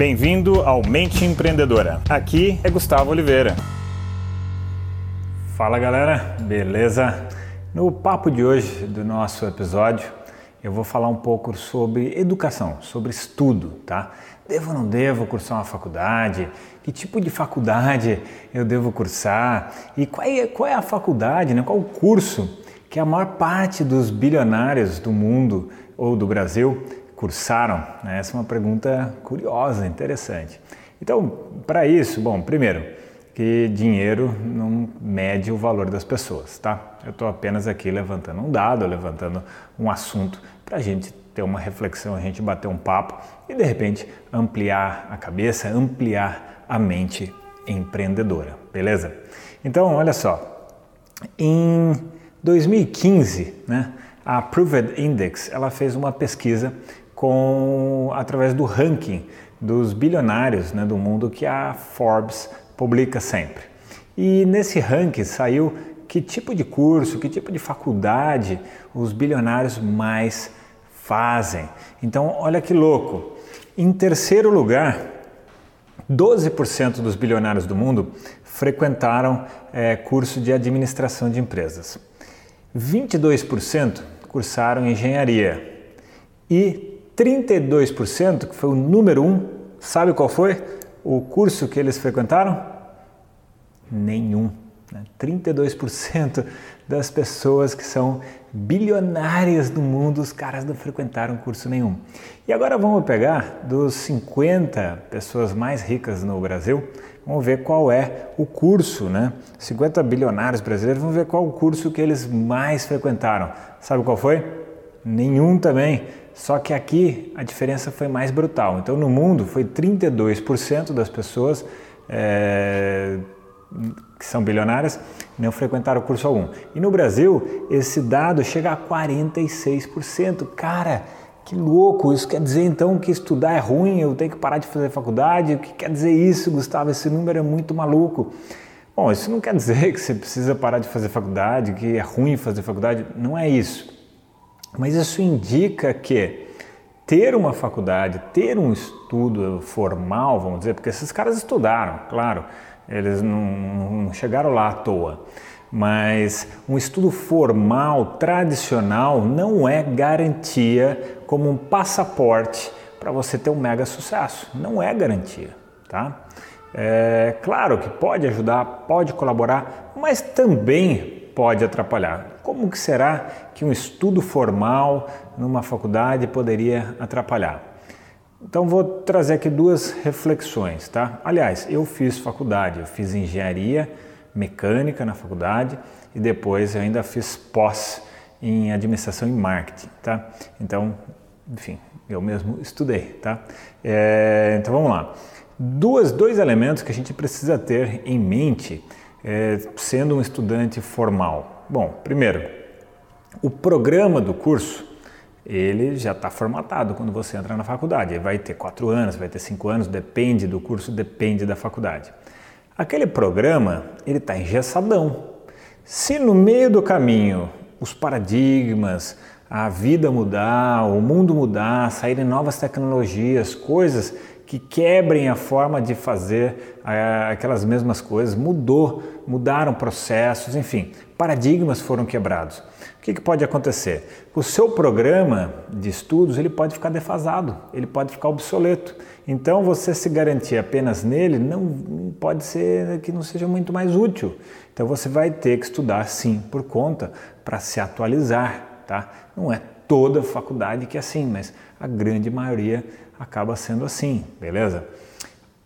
Bem-vindo ao Mente Empreendedora. Aqui é Gustavo Oliveira. Fala galera, beleza? No papo de hoje do nosso episódio, eu vou falar um pouco sobre educação, sobre estudo, tá? Devo ou não devo cursar uma faculdade? Que tipo de faculdade eu devo cursar? E qual é, qual é a faculdade, né? qual o curso que a maior parte dos bilionários do mundo ou do Brasil cursaram? Né? Essa é uma pergunta curiosa, interessante. Então, para isso, bom, primeiro, que dinheiro não mede o valor das pessoas, tá? Eu estou apenas aqui levantando um dado, levantando um assunto para a gente ter uma reflexão, a gente bater um papo e de repente ampliar a cabeça, ampliar a mente empreendedora, beleza? Então, olha só, em 2015, né, a Proved Index ela fez uma pesquisa com através do ranking dos bilionários né, do mundo que a Forbes publica sempre. E nesse ranking saiu que tipo de curso, que tipo de faculdade os bilionários mais fazem. Então, olha que louco. Em terceiro lugar, 12% dos bilionários do mundo frequentaram é, curso de administração de empresas. 22% cursaram engenharia. E 32%, que foi o número um, sabe qual foi o curso que eles frequentaram? Nenhum. 32% né? das pessoas que são bilionárias do mundo, os caras não frequentaram curso nenhum. E agora vamos pegar dos 50 pessoas mais ricas no Brasil, vamos ver qual é o curso, né? 50 bilionários brasileiros, vamos ver qual o curso que eles mais frequentaram. Sabe qual foi? Nenhum também. Só que aqui a diferença foi mais brutal. Então, no mundo, foi 32% das pessoas é, que são bilionárias não frequentaram curso algum. E no Brasil, esse dado chega a 46%. Cara, que louco! Isso quer dizer então que estudar é ruim, eu tenho que parar de fazer faculdade? O que quer dizer isso, Gustavo? Esse número é muito maluco. Bom, isso não quer dizer que você precisa parar de fazer faculdade, que é ruim fazer faculdade. Não é isso. Mas isso indica que ter uma faculdade, ter um estudo formal, vamos dizer, porque esses caras estudaram, claro, eles não, não chegaram lá à toa. Mas um estudo formal, tradicional, não é garantia como um passaporte para você ter um mega sucesso. Não é garantia, tá? É claro que pode ajudar, pode colaborar, mas também pode atrapalhar. Como que será que um estudo formal numa faculdade poderia atrapalhar? Então vou trazer aqui duas reflexões, tá? Aliás, eu fiz faculdade, eu fiz engenharia mecânica na faculdade e depois eu ainda fiz pós em administração e marketing, tá? Então, enfim, eu mesmo estudei, tá? É, então vamos lá. Duas, dois elementos que a gente precisa ter em mente é, sendo um estudante formal? Bom, primeiro, o programa do curso ele já está formatado quando você entra na faculdade. Vai ter quatro anos, vai ter cinco anos, depende do curso, depende da faculdade. Aquele programa ele está engessadão. Se no meio do caminho os paradigmas, a vida mudar, o mundo mudar, saírem novas tecnologias, coisas que quebrem a forma de fazer é, aquelas mesmas coisas, mudou, mudaram processos, enfim, paradigmas foram quebrados. O que, que, pode acontecer? O seu programa de estudos ele pode ficar defasado, ele pode ficar obsoleto. Então você se garantir apenas nele não pode ser que não seja muito mais útil. Então você vai ter que estudar sim por conta para se atualizar, tá? Não é toda faculdade que é assim, mas a grande maioria acaba sendo assim, beleza?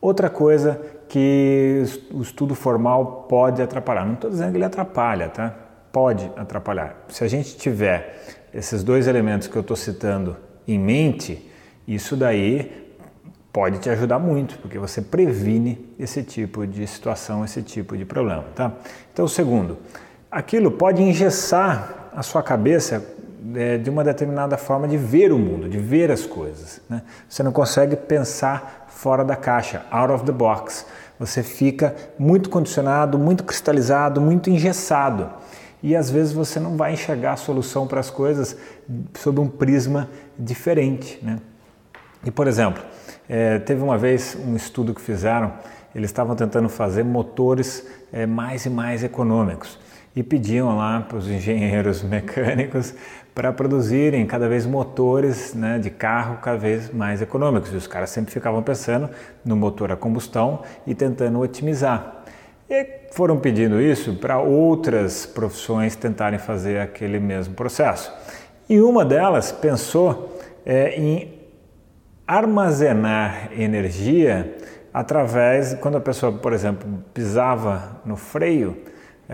Outra coisa que o estudo formal pode atrapalhar, não estou dizendo que ele atrapalha, tá? Pode atrapalhar. Se a gente tiver esses dois elementos que eu estou citando em mente, isso daí pode te ajudar muito, porque você previne esse tipo de situação, esse tipo de problema, tá? Então, segundo, aquilo pode engessar a sua cabeça é, de uma determinada forma de ver o mundo, de ver as coisas. Né? Você não consegue pensar fora da caixa, out of the box. Você fica muito condicionado, muito cristalizado, muito engessado. E às vezes você não vai enxergar a solução para as coisas sob um prisma diferente. Né? E por exemplo, é, teve uma vez um estudo que fizeram, eles estavam tentando fazer motores é, mais e mais econômicos e pediam lá para os engenheiros mecânicos para produzirem cada vez motores né, de carro cada vez mais econômicos. E os caras sempre ficavam pensando no motor a combustão e tentando otimizar. E foram pedindo isso para outras profissões tentarem fazer aquele mesmo processo. E uma delas pensou é, em armazenar energia através, quando a pessoa, por exemplo, pisava no freio,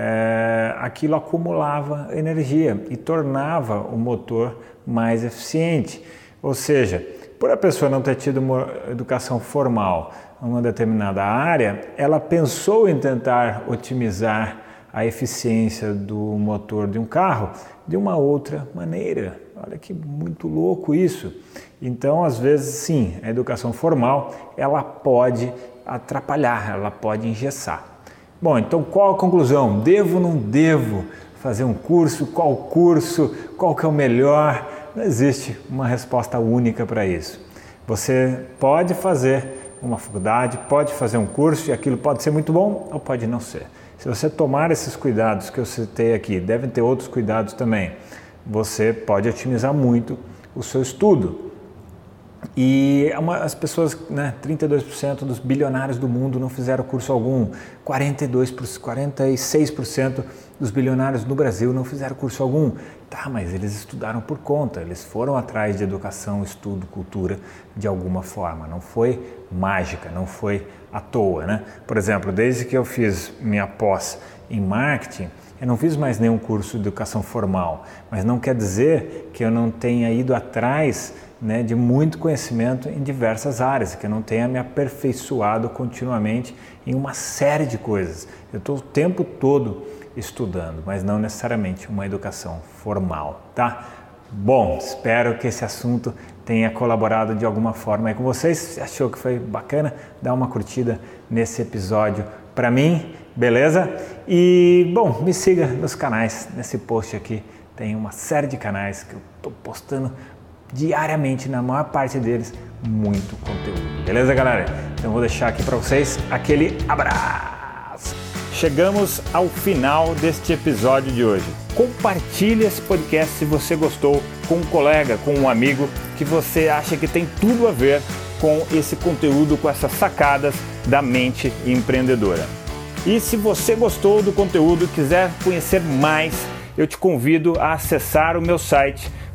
é, aquilo acumulava energia e tornava o motor mais eficiente. Ou seja, por a pessoa não ter tido uma educação formal em uma determinada área, ela pensou em tentar otimizar a eficiência do motor de um carro de uma outra maneira. Olha que muito louco isso. Então, às vezes, sim, a educação formal ela pode atrapalhar, ela pode engessar. Bom, então qual a conclusão? Devo ou não devo fazer um curso? Qual curso? Qual que é o melhor? Não existe uma resposta única para isso. Você pode fazer uma faculdade, pode fazer um curso e aquilo pode ser muito bom ou pode não ser. Se você tomar esses cuidados que eu citei aqui, devem ter outros cuidados também, você pode otimizar muito o seu estudo. E é uma, as pessoas, né, 32% dos bilionários do mundo não fizeram curso algum, 42, 46% dos bilionários no Brasil não fizeram curso algum. Tá, mas eles estudaram por conta, eles foram atrás de educação, estudo, cultura de alguma forma. Não foi mágica, não foi à toa, né? Por exemplo, desde que eu fiz minha pós em marketing, eu não fiz mais nenhum curso de educação formal, mas não quer dizer que eu não tenha ido atrás né, de muito conhecimento em diversas áreas, que eu não tenha me aperfeiçoado continuamente em uma série de coisas. Eu estou o tempo todo estudando, mas não necessariamente uma educação formal, tá? Bom, espero que esse assunto tenha colaborado de alguma forma aí com vocês. Se achou que foi bacana, dá uma curtida nesse episódio para mim, beleza? E bom, me siga nos canais, nesse post aqui tem uma série de canais que eu estou postando diariamente, na maior parte deles, muito conteúdo. Beleza, galera? Então vou deixar aqui para vocês aquele abraço. Chegamos ao final deste episódio de hoje. Compartilhe esse podcast se você gostou com um colega, com um amigo que você acha que tem tudo a ver com esse conteúdo, com essas sacadas da mente empreendedora. E se você gostou do conteúdo e quiser conhecer mais, eu te convido a acessar o meu site